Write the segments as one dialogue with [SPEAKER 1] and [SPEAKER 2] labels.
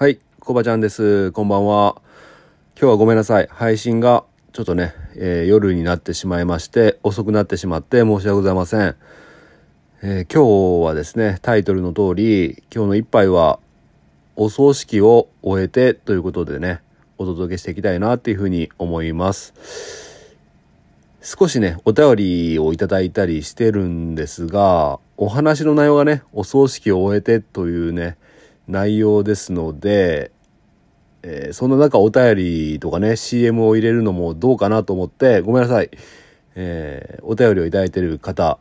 [SPEAKER 1] はい、コバちゃんです。こんばんは。今日はごめんなさい。配信がちょっとね、えー夜になってしまいまして、遅くなってしまって申し訳ございません。えー今日はですね、タイトルの通り、今日の一杯は、お葬式を終えてということでね、お届けしていきたいなっていうふうに思います。少しね、お便りをいただいたりしてるんですが、お話の内容がね、お葬式を終えてというね、内容ですので、えーそんな中お便りとかね、CM を入れるのもどうかなと思って、ごめんなさい。えーお便りをいただいてる方、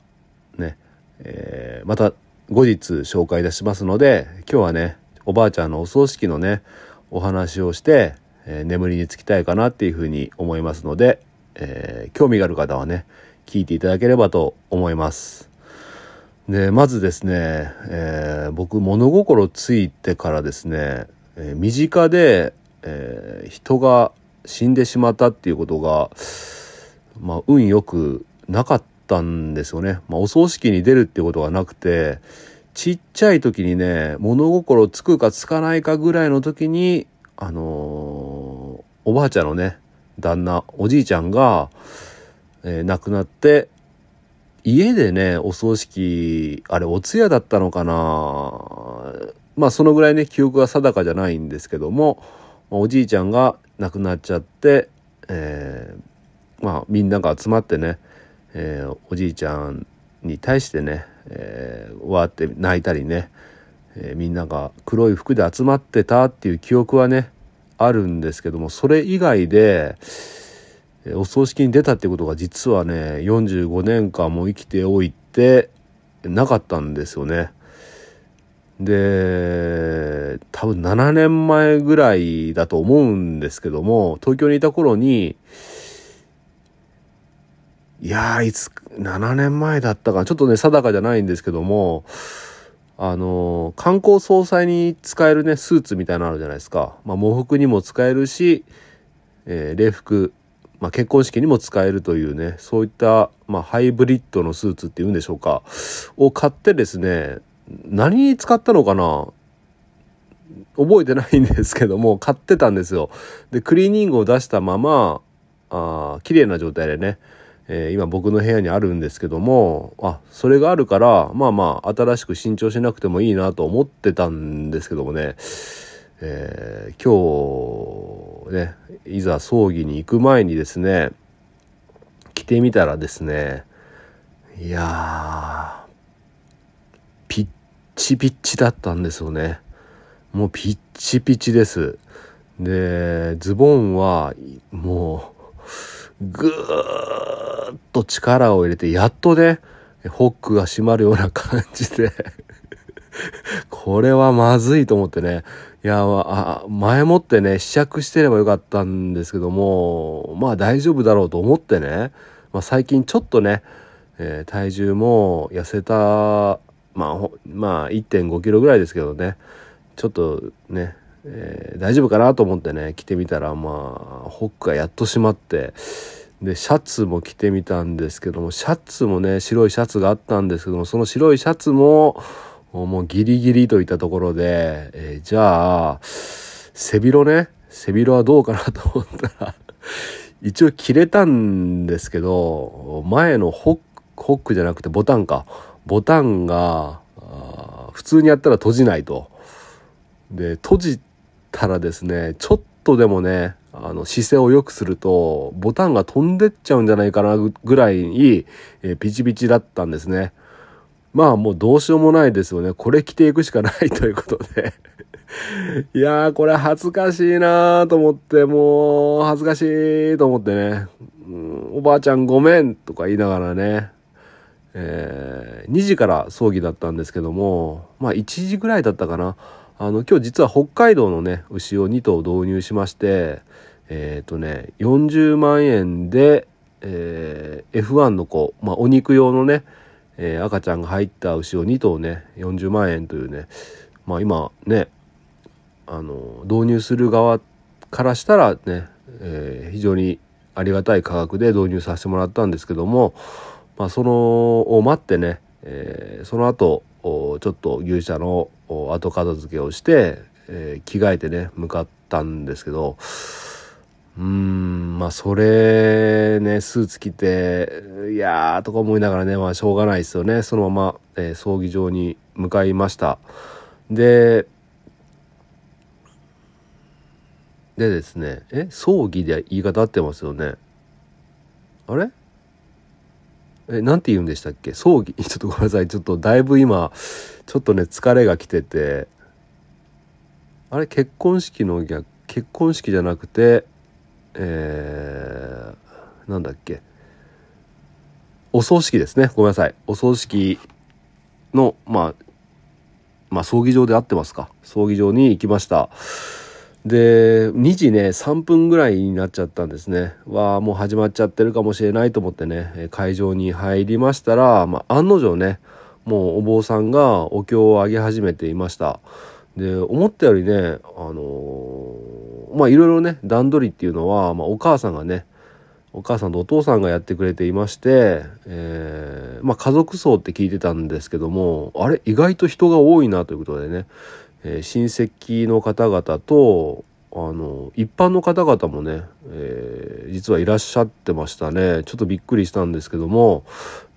[SPEAKER 1] ね、えーまた後日紹介いたしますので、今日はね、おばあちゃんのお葬式のね、お話をして、えー眠りにつきたいかなっていうふうに思いますので、えー興味がある方はね、聞いていただければと思います。で、まずですね、えー僕物心ついてからですね、えー身近で、えー人が死んでしまったっていうことが、まあ、運よくなかったんですよね。まあ、お葬式に出るっていうことがなくて、ちっちゃい時にね、物心つくかつかないかぐらいの時に、あのーおばあちゃんのね、旦那、おじいちゃんが、えー亡くなって、家でね、お葬式、あれ、お通夜だったのかな。まあ、そのぐらいね、記憶が定かじゃないんですけども、おじいちゃんが亡くなっちゃって、えーまあ、みんなが集まってね、えーおじいちゃんに対してね、えーわーって泣いたりね、えーみんなが黒い服で集まってたっていう記憶はね、あるんですけども、それ以外で、お葬式に出たってことが実はね45年間も生きておいてなかったんですよね。で多分7年前ぐらいだと思うんですけども東京にいた頃にいやいつ7年前だったかちょっとね定かじゃないんですけどもあの観光総裁に使えるねスーツみたいなのあるじゃないですか、まあ、喪服にも使えるし、えー礼服まあ、結婚式にも使えるというねそういった、まあ、ハイブリッドのスーツっていうんでしょうかを買ってですね何に使ったのかな覚えてないんですけども買ってたんですよ。でクリーニングを出したままあ綺麗な状態でね、えー今僕の部屋にあるんですけどもあそれがあるからまあまあ新しく新調しなくてもいいなと思ってたんですけどもねえー今日ねいざ葬儀に行く前にですね着てみたらですねいやピッチピッチだったんですよね。もうピッチピチです。でズボンはもうぐーっと力を入れてやっとねホックが締まるような感じで これはまずいと思ってね。いや前もってね試着してればよかったんですけどもまあ大丈夫だろうと思ってね、まあ、最近ちょっとね、えー体重も痩せたまあまあ1 5キロぐらいですけどね。ちょっとね、えー大丈夫かなと思ってね着てみたらまあホックがやっと締まって。でシャツも着てみたんですけどもシャツもね白いシャツがあったんですけどもその白いシャツももうギリギリといったところで、えーじゃあ背広ね背広はどうかなと思ったら 一応着れたんですけど前のホックホックじゃなくてボタンかボタンが普通にやったら閉じないと。で閉じたらですねちょっとでもねあの姿勢を良くするとボタンが飛んでっちゃうんじゃないかなぐらいに、えーピチピチだったんですね。まあもうどうしようもないですよね。これ着ていくしかないということで。いやーこれ恥ずかしいなーと思って、もう恥ずかしいと思ってね。うんおばあちゃんごめんとか言いながらね。えー2時から葬儀だったんですけども、まあ1時ぐらいだったかな。あの、今日実は北海道のね、牛を2頭導入しまして、えっ、とね、40万円で、えー F1 の子、まあお肉用のね、えー赤ちゃんが入った牛を2頭ね、40万円というね、まあ今ね、あの、導入する側からしたらね、えー非常にありがたい価格で導入させてもらったんですけども、まあ、そのを待ってね、えーその後ちょっと牛舎の後片付けをして、えー、着替えてね向かったんですけどうーんまあそれねスーツ着ていやーとか思いながらねまあしょうがないですよね。そのまま、えー、葬儀場に向かいました。ででですねえ葬儀で言い方合ってますよね。あれ？え、なんて言うんでしたっけ？葬儀、ちょっとごめんなさい。ちょっとだいぶ今、ちょっとね、疲れが来てて、あれ、結婚式の逆、結婚式じゃなくて、えー、なんだっけ。お葬式ですね。ごめんなさい。お葬式の、まあ、まあ、葬儀場で合ってますか。葬儀場に行きました。で2時ね3分ぐらいになっちゃったんですねわあもう始まっちゃってるかもしれないと思ってね会場に入りましたら、まあ、案の定ねもうお坊さんがお経をあげ始めていましたで思ったよりねあのー、まあいろいろね段取りっていうのは、まあ、お母さんがねお母さんとお父さんがやってくれていまして、えー、まあ、家族葬って聞いてたんですけどもあれ意外と人が多いなということでねえー、親戚の方々とあの一般の方々もね、えー、実はいらっしゃってましたね。ちょっとびっくりしたんですけども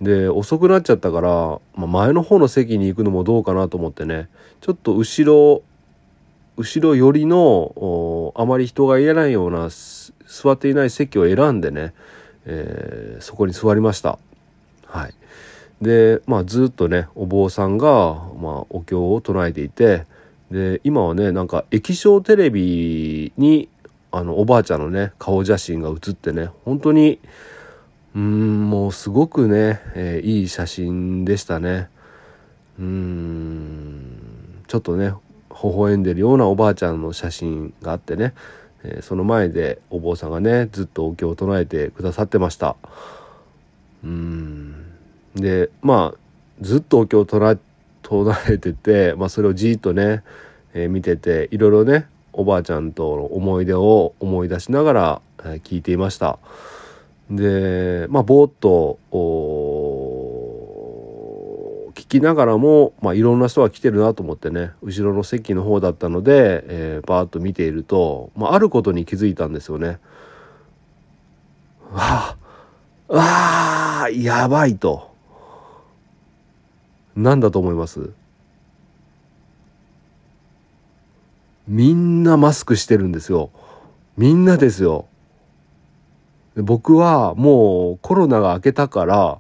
[SPEAKER 1] で遅くなっちゃったから、まあ、前の方の席に行くのもどうかなと思ってねちょっと後ろ後ろ寄りのあまり人がいないような座っていない席を選んでね、えー、そこに座りました。はい、でまあずっとねお坊さんが、まあ、お経を唱えていてで今はねなんか液晶テレビにあのおばあちゃんのね顔写真が写ってね本当にうんもうすごくね、えー、いい写真でしたねうんちょっとね微笑んでるようなおばあちゃんの写真があってね、えー、その前でお坊さんがねずっとお経を唱えてくださってました。うん。でまあずっとお経を唱え唱えてて、まあ、それをじっとね、えー、見てていろいろねおばあちゃんとの思い出を思い出しながら、聞いていました。でまあぼーっときながらも、まあ、いろんな人が来てるなと思ってね後ろの席の方だったので、えー、バーッと見ていると、まあ、あることに気づいたんですよね。わあわあやばいと。何だと思います？みんなマスクしてるんですよ。みんなですよ。僕はもうコロナが明けたから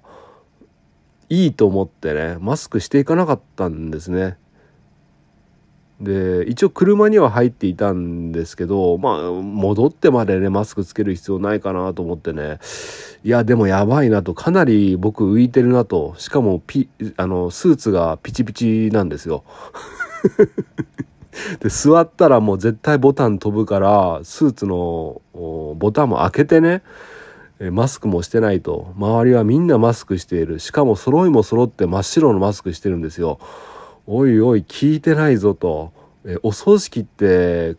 [SPEAKER 1] いいと思ってねマスクしていかなかったんですね。で一応車には入っていたんですけどまあ戻ってまでねマスクつける必要ないかなと思ってね。いやでもやばいなとかなり僕浮いてるなと。しかもピあのスーツがピチピチなんですよ。で座ったらもう絶対ボタン飛ぶからスーツのボタンも開けてねマスクもしてないと。周りはみんなマスクしている。しかも揃いも揃って真っ白のマスクしてるんですよ。おいおい聞いてないぞと、えお葬式って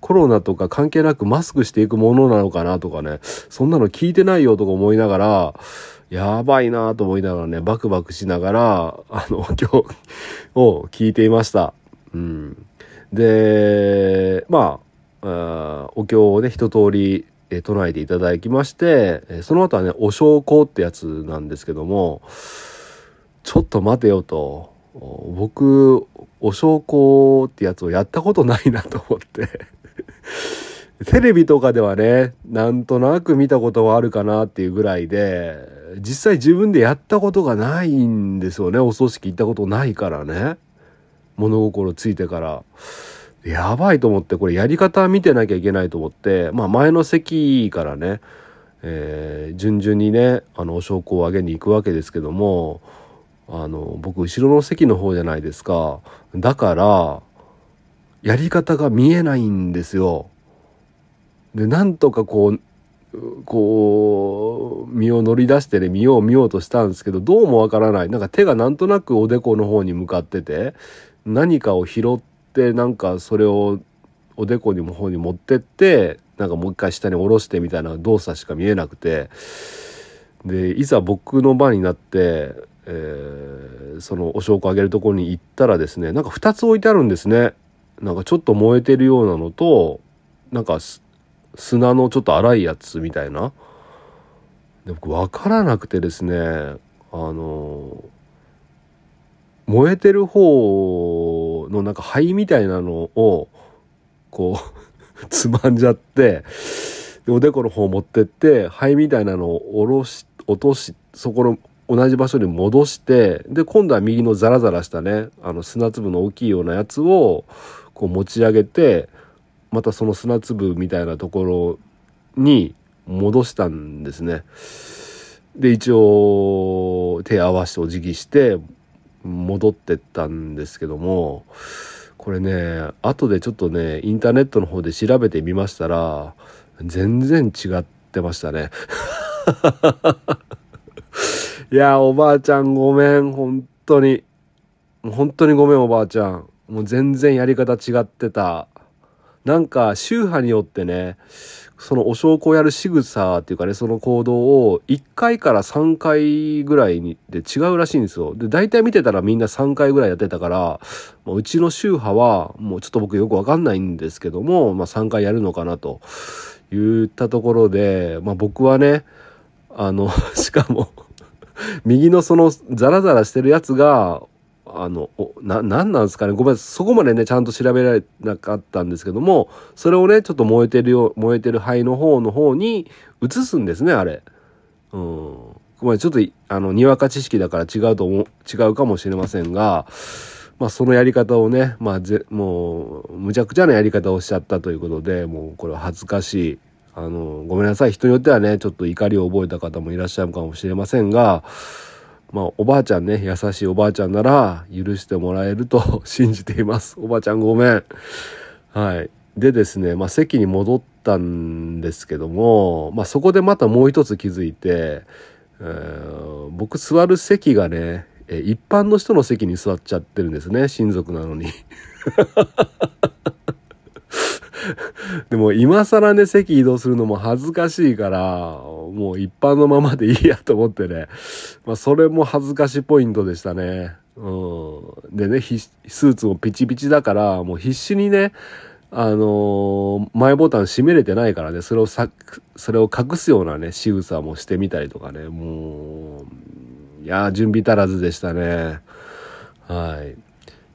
[SPEAKER 1] コロナとか関係なくマスクしていくものなのかなとかね、そんなの聞いてないよとか思いながら、やばいなと思いながらね、バクバクしながら、あの、今日を聞いていました。うん。で、まあ、あお経をね、一通り、え唱えていただきまして、その後はね、お焼香ってやつなんですけども、ちょっと待てよと。僕お焼香ってやつをやったことないなと思って。テレビとかではねなんとなく見たことはあるかなっていうぐらいで実際自分でやったことがないんですよね。お葬式行ったことないからね。物心ついてから。やばいと思ってこれやり方見てなきゃいけないと思ってまあ前の席からね、えー、順々にねあのお焼香をあげに行くわけですけどもあの僕後ろの席の方じゃないですか。だからやり方が見えないんですよ。でなんとかこうこう身を乗り出してね見よう見ようとしたんですけどどうもわからない。なんか手がなんとなくおでこの方に向かってて何かを拾ってなんかそれをおでこにも方に持ってってなんかもう一回下に下ろしてみたいな動作しか見えなくてでいざ僕の番になってえー、そのお証拠あげるところに行ったらですねなんか2つ置いてあるんですね。なんかちょっと燃えてるようなのとなんか砂のちょっと粗いやつみたいな。で僕分からなくてですねあの燃えてる方のなんか灰みたいなのをこう つまんじゃっておでこの方持ってって灰みたいなのを下ろし落としそこの同じ場所に戻してで今度は右のザラザラしたねあの砂粒の大きいようなやつをこう持ち上げてまたその砂粒みたいなところに戻したんですね。で一応手合わせてお辞儀して戻ってったんですけどもこれね後でちょっとねインターネットの方で調べてみましたら全然違ってましたね。いやおばあちゃんごめん。本当に。本当にごめんおばあちゃん。もう全然やり方違ってた。なんか宗派によってねそのお証拠をやる仕草っていうかねその行動を1回から3回ぐらいにで違うらしいんですよ。で大体見てたらみんな3回ぐらいやってたからうちの宗派はもうちょっと僕よくわかんないんですけども、まあ、3回やるのかなと言ったところで、まあ、僕はねあの しかも右のそのザラザラしてるやつがあの、な、なんなんですかね。ごめん、そこまでね、ちゃんと調べられなかったんですけども、それをね、ちょっと燃えてるよ、燃えてる灰の方の方に移すんですね、あれ。うん。ごめん、ちょっと、あの、にわか知識だから違うと思う、違うかもしれませんが、まあ、そのやり方をね、まあ、ぜ、もう、むちゃくちゃなやり方をしちゃったということで、もう、これは恥ずかしい。あの、ごめんなさい。人によってはね、ちょっと怒りを覚えた方もいらっしゃるかもしれませんが、まあ、おばあちゃんね、優しいおばあちゃんなら許してもらえると 信じています。おばあちゃんごめん。はい。でですね、まあ、席に戻ったんですけども、まあ、そこでまたもう一つ気づいて、僕座る席がね、一般の人の席に座っちゃってるんですね、親族なのに。でも今更ね、席移動するのも恥ずかしいから、もう一般のままでいいやと思ってね。まあそれも恥ずかしポイントでしたね。うん。でね、スーツもピチピチだから、もう必死にね、あのー、前ボタン閉めれてないからね、それをさ、それを隠すようなね、仕草もしてみたりとかね、もう、いや準備足らずでしたね。はい。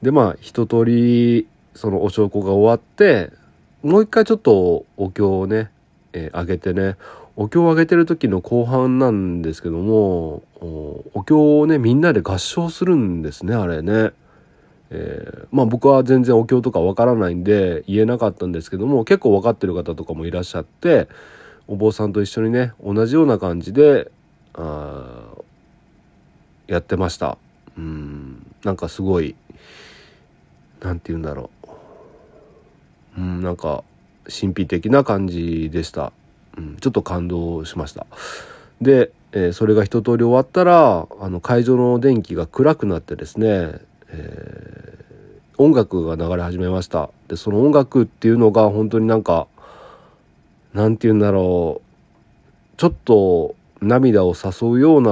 [SPEAKER 1] で、まあ、一通り、そのお証拠が終わって、もう一回ちょっとお経をね、えー、上げてね、お経を上げてる時の後半なんですけども、お経をね、みんなで合唱するんですね、あれね。えー、まあ僕は全然お経とかわからないんで言えなかったんですけども、結構分かってる方とかもいらっしゃって、お坊さんと一緒にね、同じような感じで、あやってました。うん、なんかすごい、なんて言うんだろう。うん、なんか神秘的な感じでした、うん、ちょっと感動しました。で、えー、それが一通り終わったらあの会場の電気が暗くなってですね、えー、音楽が流れ始めました。でその音楽っていうのが本当になんかなんて言うんだろうちょっと涙を誘うような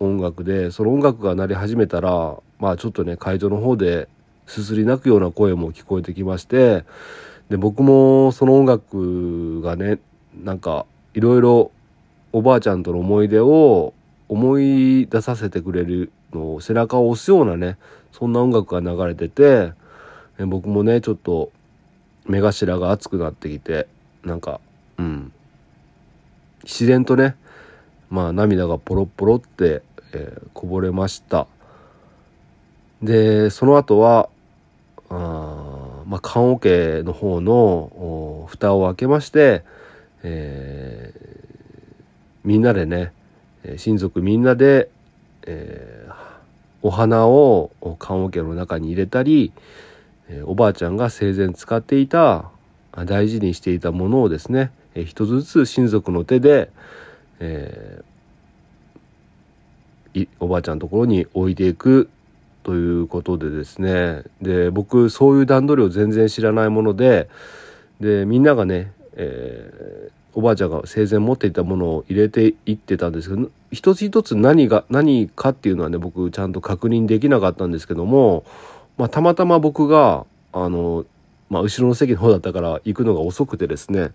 [SPEAKER 1] 音楽でその音楽が鳴り始めたらまあちょっとね会場の方ですすり泣くような声も聞こえてきましてで僕もその音楽がねなんかいろいろおばあちゃんとの思い出を思い出させてくれるのを背中を押すようなねそんな音楽が流れてて僕もねちょっと目頭が熱くなってきてなんかうん。自然とねまあ涙がポロポロって、えー、こぼれました。でその後はあまあ、棺桶の方の蓋を開けまして、えー、みんなでね親族みんなで、えー、お花を棺桶の中に入れたり、え、おばあちゃんが生前使っていた大事にしていたものをですね、え、一つずつ親族の手で、えー、おばあちゃんのところに置いていく。ということでですね。で僕そういう段取りを全然知らないものででみんながね、えー、おばあちゃんが生前持っていたものを入れていってたんですけど一つ一つ何が何かっていうのはね僕ちゃんと確認できなかったんですけども、まあ、たまたま僕があのまあ、後ろの席の方だったから行くのが遅くてですね、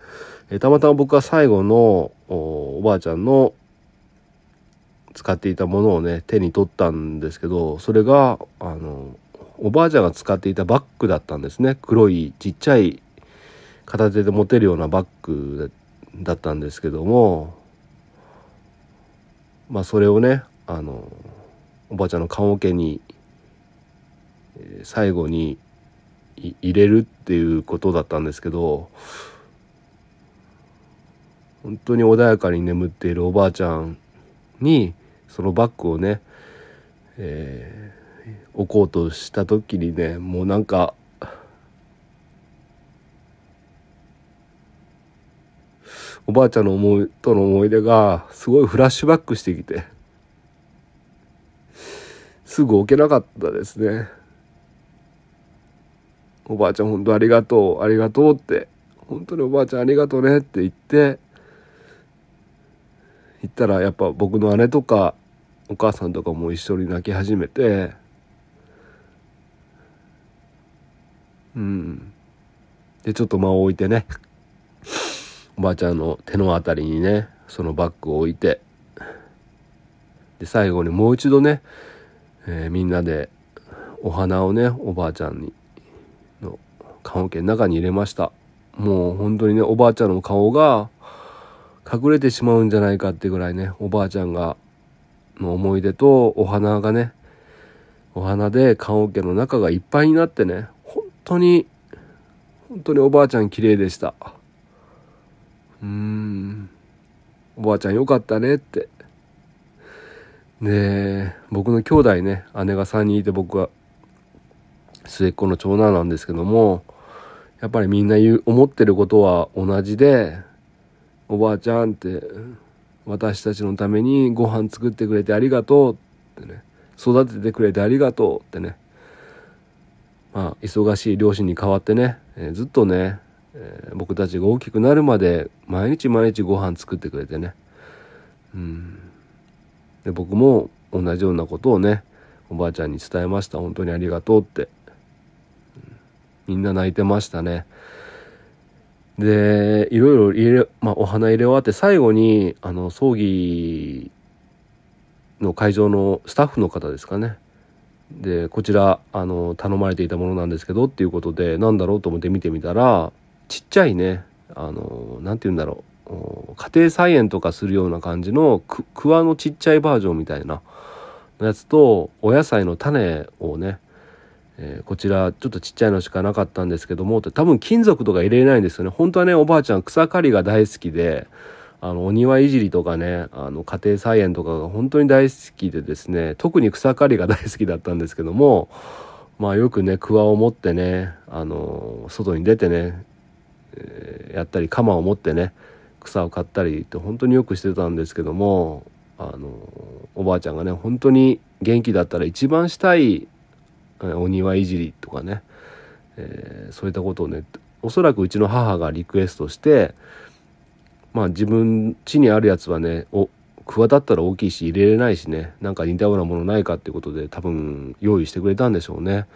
[SPEAKER 1] えー、たまたま僕は最後のおばあちゃんの使っていたものをね手に取ったんですけどそれがあのおばあちゃんが使っていたバッグだったんですね。黒いちっちゃい片手で持てるようなバッグだったんですけどもまあそれをねあのおばあちゃんの棺桶に最後に入れるっていうことだったんですけど本当に穏やかに眠っているおばあちゃんにそのバッグをね、えー、置こうとした時にねもうなんかおばあちゃんの思いとの思い出がすごいフラッシュバックしてきてすぐ置けなかったですね。おばあちゃん本当ありがとうありがとうって本当におばあちゃんありがとうねって言って言ったらやっぱ僕の姉とかお母さんとかも一緒に泣き始めてうん。でちょっと間を置いてねおばあちゃんの手のあたりにねそのバッグを置いてで最後にもう一度ね、えー、みんなでお花をねおばあちゃんにの棺桶の中に入れました。もう本当にねおばあちゃんの顔が隠れてしまうんじゃないかってぐらいねおばあちゃんがの思い出とお花がねお花で棺桶の中がいっぱいになってね本当に本当におばあちゃん綺麗でした。うーんおばあちゃんよかったねって。で僕の兄弟ね姉が3人いて僕は末っ子の長男なんですけどもやっぱりみんな言う思ってることは同じでおばあちゃんって私たちのためにご飯作ってくれてありがとうってね。育ててくれてありがとうってね。まあ忙しい両親に代わってね、えー、ずっとね、えー、僕たちが大きくなるまで毎日毎日ご飯作ってくれてね。うん。で僕も同じようなことをねおばあちゃんに伝えました。本当にありがとうって。みんな泣いてましたね。で、いろいろ入れ、まあ、お花入れ終わって最後に、あの、葬儀の会場のスタッフの方ですかね。で、こちら、あの、頼まれていたものなんですけどっていうことで、なんだろうと思って見てみたら、ちっちゃいね、あの、なんて言うんだろう。家庭菜園とかするような感じのく、くわのちっちゃいバージョンみたいなやつと、お野菜の種をね、えー、こちらちょっとちっちゃいのしかなかったんですけども多分金属とか入れないんですよね。本当はねおばあちゃん草刈りが大好きであのお庭いじりとかねあの家庭菜園とかが本当に大好きでですね特に草刈りが大好きだったんですけどもまあよくね桑を持ってねあの外に出てね、えー、やったり鎌を持ってね草を刈ったりって本当によくしてたんですけどもあのおばあちゃんがね本当に元気だったら一番したいお庭いじりとかね、えー、そういったことをねおそらくうちの母がリクエストしてまあ自分家にあるやつはねお桑だったら大きいし入れれないしねなんか似たようなものないかっていうことで多分用意してくれたんでしょうね。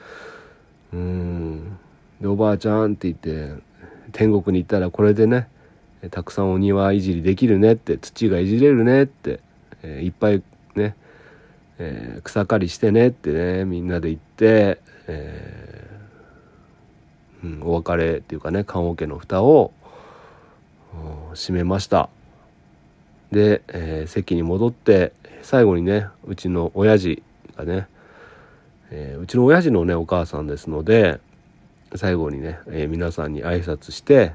[SPEAKER 1] うんでおばあちゃんって言って天国に行ったらこれでねたくさんお庭いじりできるねって土がいじれるねって、えー、いっぱいねえー、草刈りしてねってねみんなで行って、えー、うん、お別れっていうかね棺桶の蓋を閉めました。で、えー、席に戻って最後にねうちの親父がね、えー、うちの親父のねお母さんですので最後にね、えー、皆さんに挨拶して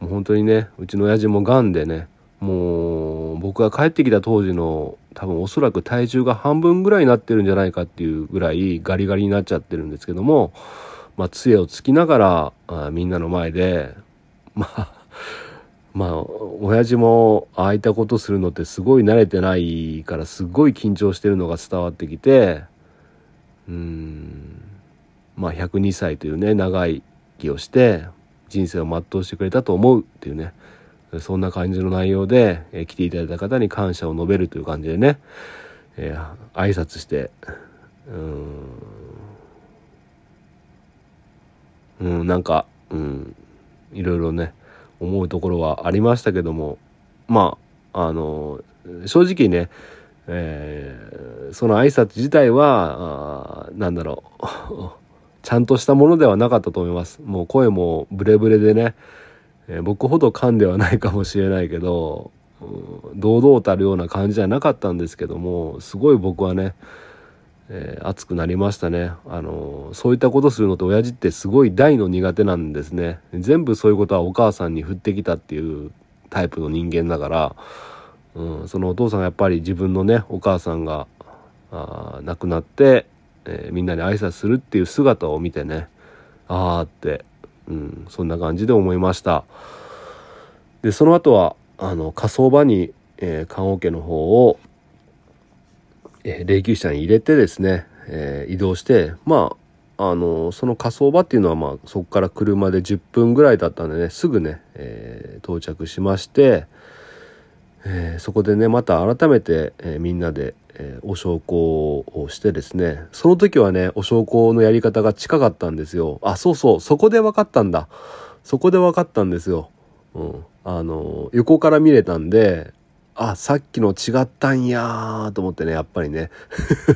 [SPEAKER 1] もう本当にねうちの親父もがんでねもう僕が帰ってきた当時の多分おそらく体重が半分ぐらいになってるんじゃないかっていうぐらいガリガリになっちゃってるんですけども、まあ、杖をつきながらあみんなの前で まあまあ親父もああいったことするのってすごい慣れてないからすごい緊張してるのが伝わってきてうんまあ102歳というね長い気をして人生を全うしてくれたと思うっていうね。そんな感じの内容で、え、来ていただいた方に感謝を述べるという感じでね、えー、挨拶してうんうんなんかうんいろいろね思うところはありましたけどもまああの正直ねえー、その挨拶自体は何だろう ちゃんとしたものではなかったと思います。もう声もブレブレでね、えー、僕ほど噛んではないかもしれないけど、うん、堂々たるような感じじゃなかったんですけどもすごい僕はね、えー、熱くなりましたね。あのそういったことするのって親父ってすごい大の苦手なんですね。全部そういうことはお母さんに振ってきたっていうタイプの人間だからうん、そのお父さんがやっぱり自分のねお母さんがあ亡くなって、えー、みんなに挨拶するっていう姿を見てねああって、うん、そんな感じで思いました。でその後はあの火葬場に、えー、棺桶の方を、えー、霊柩車に入れてですね、えー、移動してまああのその火葬場っていうのは、まあ、そこから車で10分ぐらいだったんでねすぐね、え、到着しまして、えー、そこでねまた改めて、えー、みんなで、えー、お焼香をしてですねその時はねお焼香のやり方が近かったんですよ。あそうそうそこで分かったんだ。そこで分かったんですよ、うん、あの横から見れたんであさっきの違ったんやと思ってねやっぱりね。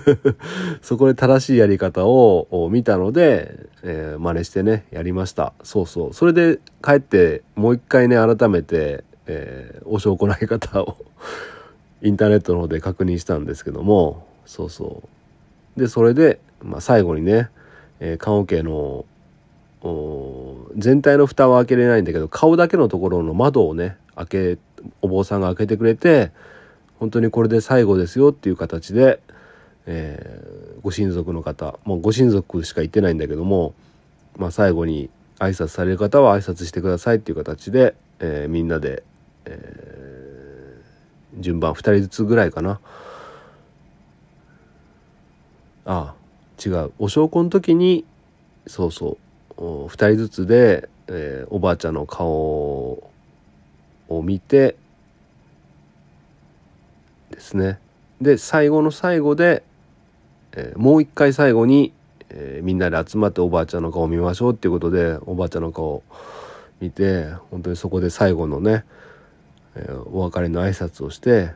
[SPEAKER 1] そこで正しいやり方を見たので、えー、真似してねやりました。そうそう。それで帰ってもう一回ね改めてえー、お証拠のい方をインターネットの方で確認したんですけどもそうそう。でそれで、まあ、最後にね、えー、棺桶の全体の蓋は開けれないんだけど顔だけのところの窓をね開けお坊さんが開けてくれて本当にこれで最後ですよっていう形で、えー、ご親族の方もうご親族しか言ってないんだけども、まあ、最後に挨拶される方は挨拶してくださいっていう形で、えー、みんなでえー、順番2人ずつぐらいかな。あ違う。お焼香の時にそうそう2人ずつで、えー、おばあちゃんの顔を見てですね。で最後の最後で、えー、もう一回最後に、えー、みんなで集まっておばあちゃんの顔を見ましょうっていうことでおばあちゃんの顔を見て本当にそこで最後のねえー、お別れの挨拶をして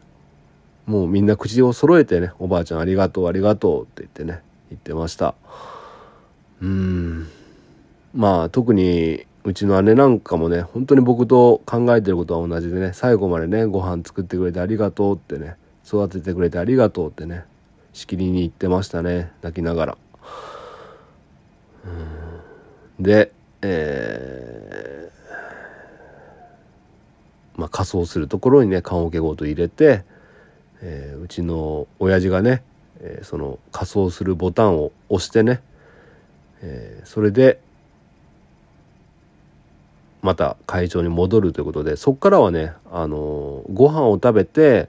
[SPEAKER 1] もうみんな口を揃えてね「おばあちゃんありがとうありがとう」って言ってね言ってました。うん。まあ特にうちの姉なんかもね本当に僕と考えてることは同じでね最後までねご飯作ってくれてありがとうってね育ててくれてありがとうってねしきりに言ってましたね泣きながら。でえーまあ、仮装するところにね棺桶ごと入れて、えー、うちの親父がね、えー、その仮装するボタンを押してね、えー、それでまた会場に戻るということでそっからはね、あのー、ご飯を食べて、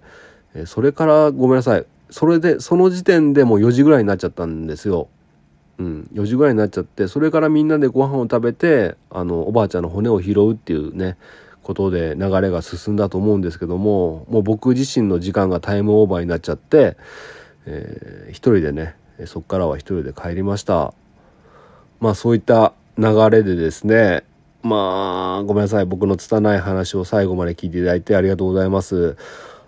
[SPEAKER 1] それからごめんなさいそれでその時点でもう4時ぐらいになっちゃったんですよ。うん、4時ぐらいになっちゃってそれからみんなでご飯を食べてあのおばあちゃんの骨を拾うっていうねことで流れが進んだと思うんですけどももう僕自身の時間がタイムオーバーになっちゃって、えー、一人でねそこからは一人で帰りました。まあそういった流れでですねまあごめんなさい。僕の拙い話を最後まで聞いていただいてありがとうございます。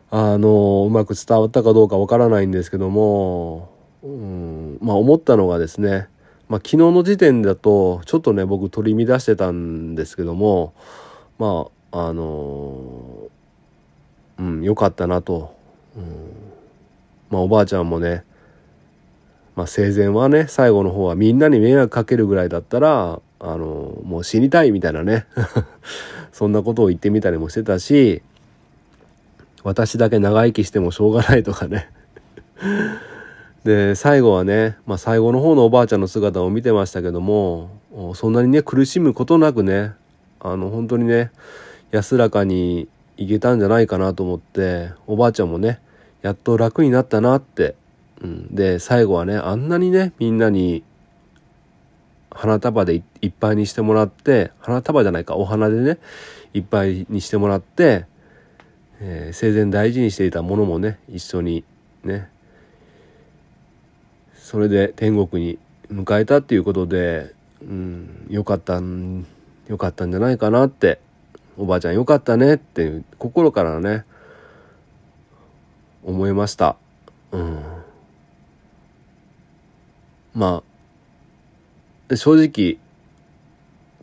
[SPEAKER 1] あのうまく伝わったかどうかわからないんですけどもうんまあ思ったのがですねまあ昨日の時点だとちょっとね僕取り乱してたんですけどもまああのうん、良かったなと。うん、まあおばあちゃんもね、まあ生前はね、最後の方はみんなに迷惑かけるぐらいだったら、あのもう死にたいみたいなね、そんなことを言ってみたりもしてたし、私だけ長生きしてもしょうがないとかね。で、最後はね、まあ最後の方のおばあちゃんの姿を見てましたけども、そんなにね、苦しむことなくね、あの、本当にね、安らかに行けたんじゃないかなと思っておばあちゃんもねやっと楽になったなって、うん、で最後はねあんなにねみんなに花束でいっぱいにしてもらって花束じゃないかお花でねいっぱいにしてもらって、えー、生前大事にしていたものもね一緒にねそれで天国に迎えたっていうことで、うん、よかったんよかったんじゃないかなっておばあちゃんよかったねって心からね思いました。うん。まあ正直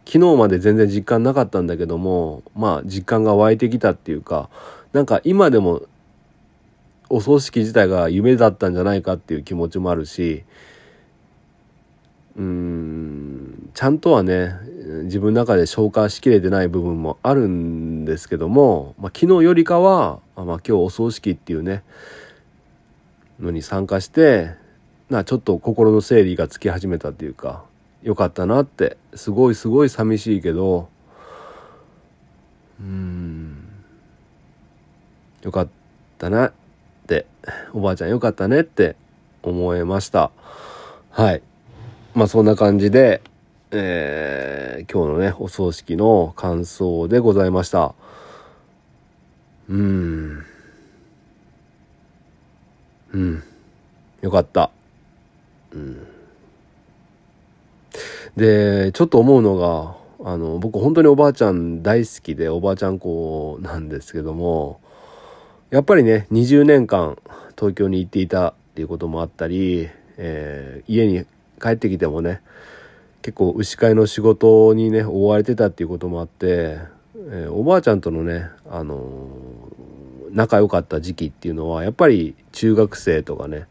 [SPEAKER 1] 昨日まで全然実感なかったんだけどもまあ実感が湧いてきたっていうかなんか今でもお葬式自体が夢だったんじゃないかっていう気持ちもあるしうんちゃんとはね自分の中で消化しきれてない部分もあるんですけども、まあ、昨日よりかは、まあ、今日お葬式っていうねのに参加してなちょっと心の整理がつき始めたっていうかよかったなってすごいすごい寂しいけどうんよかったなっておばあちゃんよかったねって思いました。はい。まあそんな感じでえー、今日のねお葬式の感想でございました。うん。うん。よかった。うん。でちょっと思うのがあの僕本当におばあちゃん大好きでおばあちゃん子なんですけどもやっぱりね20年間東京に行っていたっていうこともあったり、えー、家に帰ってきてもね結構牛飼いの仕事にね追われてたっていうこともあって、えー、おばあちゃんとのね、あのー、仲良かった時期っていうのはやっぱり中学生とかね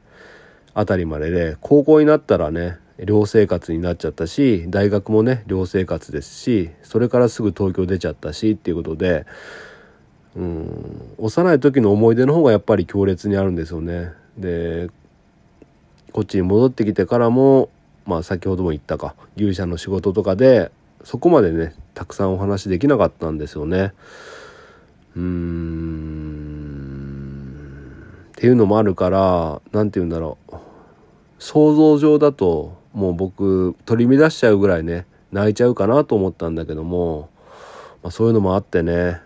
[SPEAKER 1] あたりまでで高校になったらね寮生活になっちゃったし大学もね寮生活ですしそれからすぐ東京出ちゃったしっていうことでうん幼い時の思い出の方がやっぱり強烈にあるんですよね。でこっちに戻ってきてからもまあ先ほども言ったか牛舎の仕事とかでそこまでねたくさんお話できなかったんですよね。うーん。っていうのもあるから何て言うんだろう。想像上だともう僕取り乱しちゃうぐらいね泣いちゃうかなと思ったんだけども、まあ、そういうのもあってね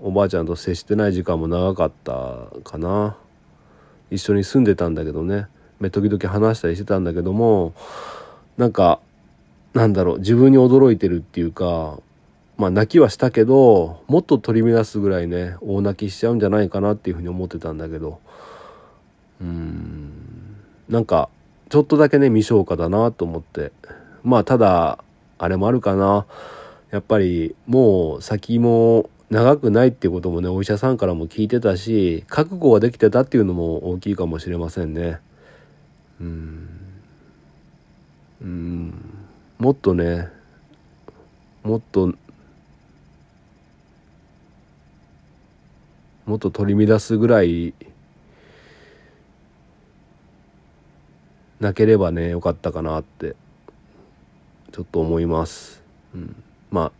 [SPEAKER 1] おばあちゃんと接してない時間も長かったかな。一緒に住んでたんだけどね。時々話したりしてたんだけどもなんかなんだろう自分に驚いてるっていうかまあ泣きはしたけどもっと取り乱すぐらいね大泣きしちゃうんじゃないかなっていうふうに思ってたんだけど。うん。なんかちょっとだけね未消化だなと思って。まあただあれもあるかな。やっぱりもう先も長くないっていうこともねお医者さんからも聞いてたし覚悟ができてたっていうのも大きいかもしれませんね。うん。うん。もっとねもっともっと取り乱すぐらいなければねよかったかなってちょっと思います。うん、ま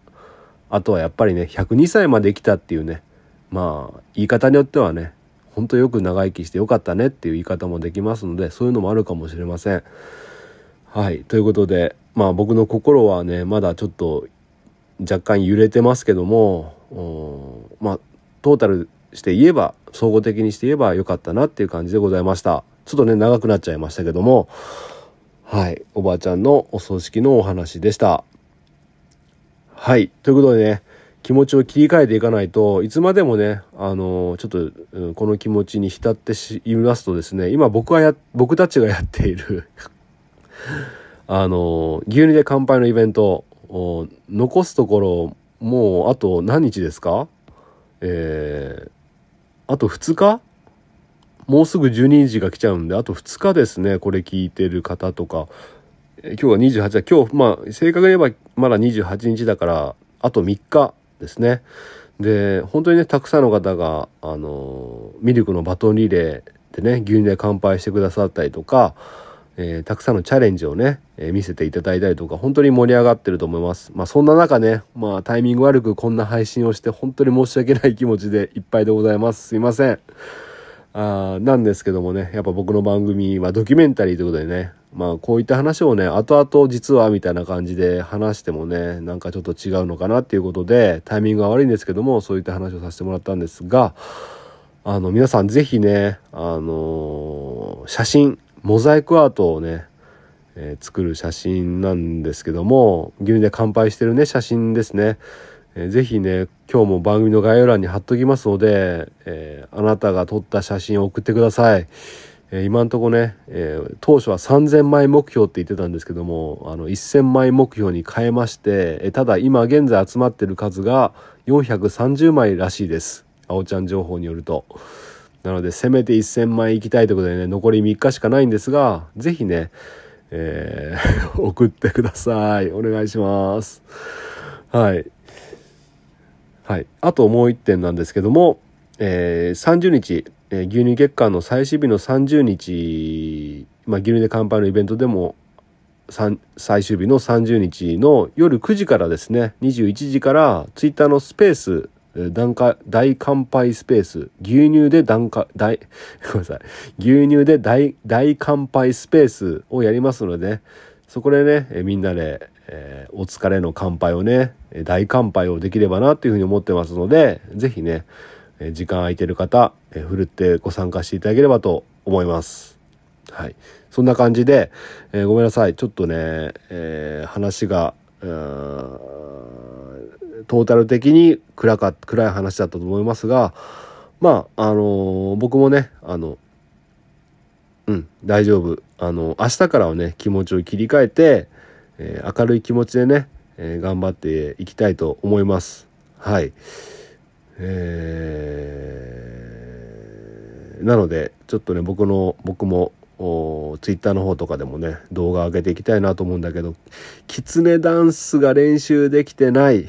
[SPEAKER 1] ああとはやっぱりね102歳まで生きたっていうねまあ言い方によってはねほんとよく長生きしてよかったねっていう言い方もできますのでそういうのもあるかもしれません。はいということでまあ僕の心はねまだちょっと若干揺れてますけどもまあトータルして言えば総合的にして言えばよかったなっていう感じでございました。ちょっとね、長くなっちゃいましたけども、はい、おばあちゃんのお葬式のお話でした。はい、ということでね、気持ちを切り替えていかないといつまでもねあのちょっと、この気持ちに浸ってしいますとですね今僕はや僕たちがやっている あの牛乳で乾杯のイベント残すところもうあと何日ですか？えー、あと2日？もうすぐ12時が来ちゃうんで、あと2日ですね、これ聞いてる方とか。今日は28だ。今日、まあ、正確に言えばまだ28日だから、あと3日ですね。で、本当にね、たくさんの方が、あの、ミルクのバトンリレーでね、牛乳で乾杯してくださったりとか、えー、たくさんのチャレンジをね、えー、見せていただいたりとか、本当に盛り上がってると思います。まあそんな中ね、まあタイミング悪くこんな配信をして本当に申し訳ない気持ちでいっぱいでございます。すいません。あなんですけどもね、やっぱ僕の番組はドキュメンタリーということでね、まあこういった話をね、後々実はみたいな感じで話してもね、なんかちょっと違うのかなっていうことで、タイミングが悪いんですけども、そういった話をさせてもらったんですが、あの皆さんぜひね、あのー、写真、モザイクアートをね、えー、作る写真なんですけども牛乳で乾杯してるね写真ですね、えー、ぜひね今日も番組の概要欄に貼っときますので、えー、あなたが撮った写真を送ってください、えー、今んとこね、えー、当初は3000枚目標って言ってたんですけどもあの1000枚目標に変えまして、えー、ただ今現在集まってる数が430枚らしいですあおちゃん情報によると。なのでせめて1000枚いきたいということでね残り3日しかないんですが是非ねえー、送ってください。お願いします。はい。はい。あともう一点なんですけども、えー、30日、えー、牛乳月間の最終日の30日、まあ、牛乳で乾杯のイベントでも、最終日の30日の夜9時からですね、21時からツイッターのスペース大大乾杯スペース、牛乳で大、大、ごめんなさい。牛乳で大、大乾杯スペースをやりますので、ね、そこでね、みんなで、えー、お疲れの乾杯をね、大乾杯をできればなというふうに思ってますので、ぜひね、時間空いてる方、えふるってご参加していただければと思います。はい。そんな感じで、えー、ごめんなさい。ちょっとね、えー、話が、トータル的に暗か暗い話だったと思いますがまああのー、僕もねあのうん大丈夫あの明日からはね気持ちを切り替えて、え、明るい気持ちでね、えー、頑張っていきたいと思いますはいえー、なのでちょっとね僕の僕もツイッターの方とかでもね動画上げていきたいなと思うんだけどキツネダンスが練習できてない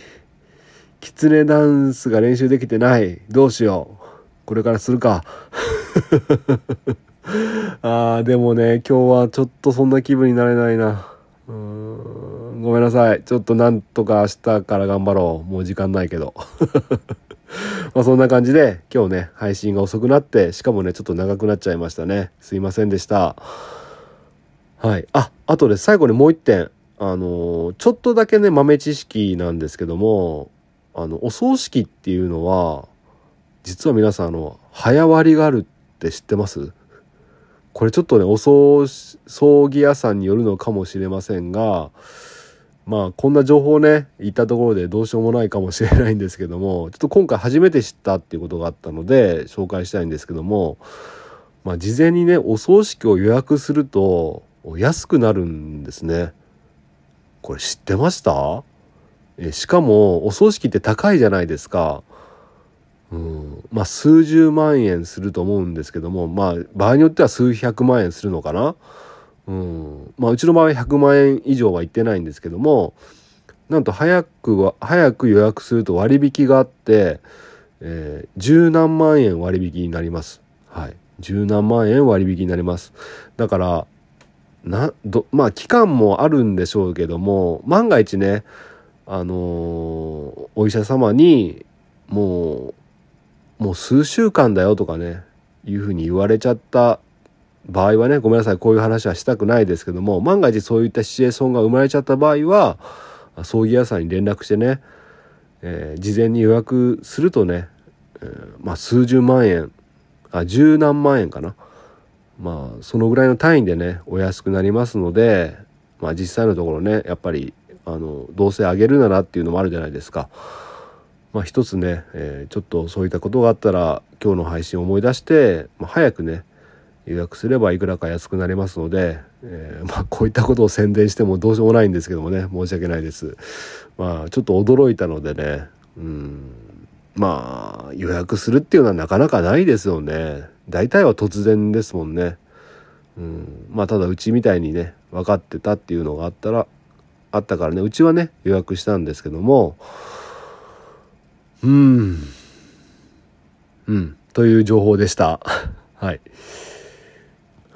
[SPEAKER 1] キツネダンスが練習できてない。どうしよう。これからするか。あー、でもね、今日はちょっとそんな気分になれないな。うーんごめんなさい。ちょっとなんとか明日から頑張ろう。もう時間ないけど。まあそんな感じで今日ね、配信が遅くなって、しかもね、ちょっと長くなっちゃいましたね。すいませんでした。はい。あ、あとで最後にもう一点。あの、ちょっとだけね、豆知識なんですけども、あのお葬式っていうのは実は皆さんあの早割りがあるって知ってます？これちょっとねお葬葬儀屋さんによるのかもしれませんがまあこんな情報ね言ったところでどうしようもないかもしれないんですけども ちょっと今回初めて知ったっていうことがあったので紹介したいんですけどもまあ事前にねお葬式を予約すると安くなるんですね。これ知ってました？えしかもお葬式って高いじゃないですか。うん、まあ数十万円すると思うんですけどもまあ場合によっては数百万円するのかな？うん、まあうちの場合100万円以上は行ってないんですけどもなんと早くは早く予約すると割引があって、えー、十何万円割引になります。はい。十何万円割引になります。だからなどまあ期間もあるんでしょうけども万が一ねあのー、お医者様にもうもう数週間だよとかねいうふうに言われちゃった場合はねごめんなさいこういう話はしたくないですけども万が一そういったシチュエーションが生まれちゃった場合は葬儀屋さんに連絡してね、えー、事前に予約するとね、えー、まあ数十万円あ十何万円かなまあそのぐらいの単位でねお安くなりますのでまあ実際のところねやっぱりあのどうせあげるならっていうのもあるじゃないですか。まあ、一つね、えー、ちょっとそういったことがあったら今日の配信を思い出して、まあ、早くね予約すればいくらか安くなりますので、えー、まあ、こういったことを宣伝してもどうしようもないんですけどもね。申し訳ないです。まあちょっと驚いたのでね。うん。まあ予約するっていうのはなかなかないですよね。大体は突然ですもんね。うん、まあただうちみたいにね分かってたっていうのがあったらあったからね。うちはね予約したんですけども。うん。うん。という情報でした。はい。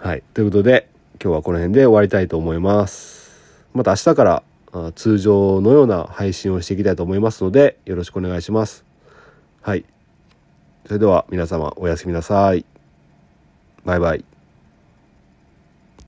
[SPEAKER 1] はい。ということで今日はこの辺で終わりたいと思います。また明日から通常のような配信をしていきたいと思いますのでよろしくお願いします。はい。それでは皆様おやすみなさい。バイバイ。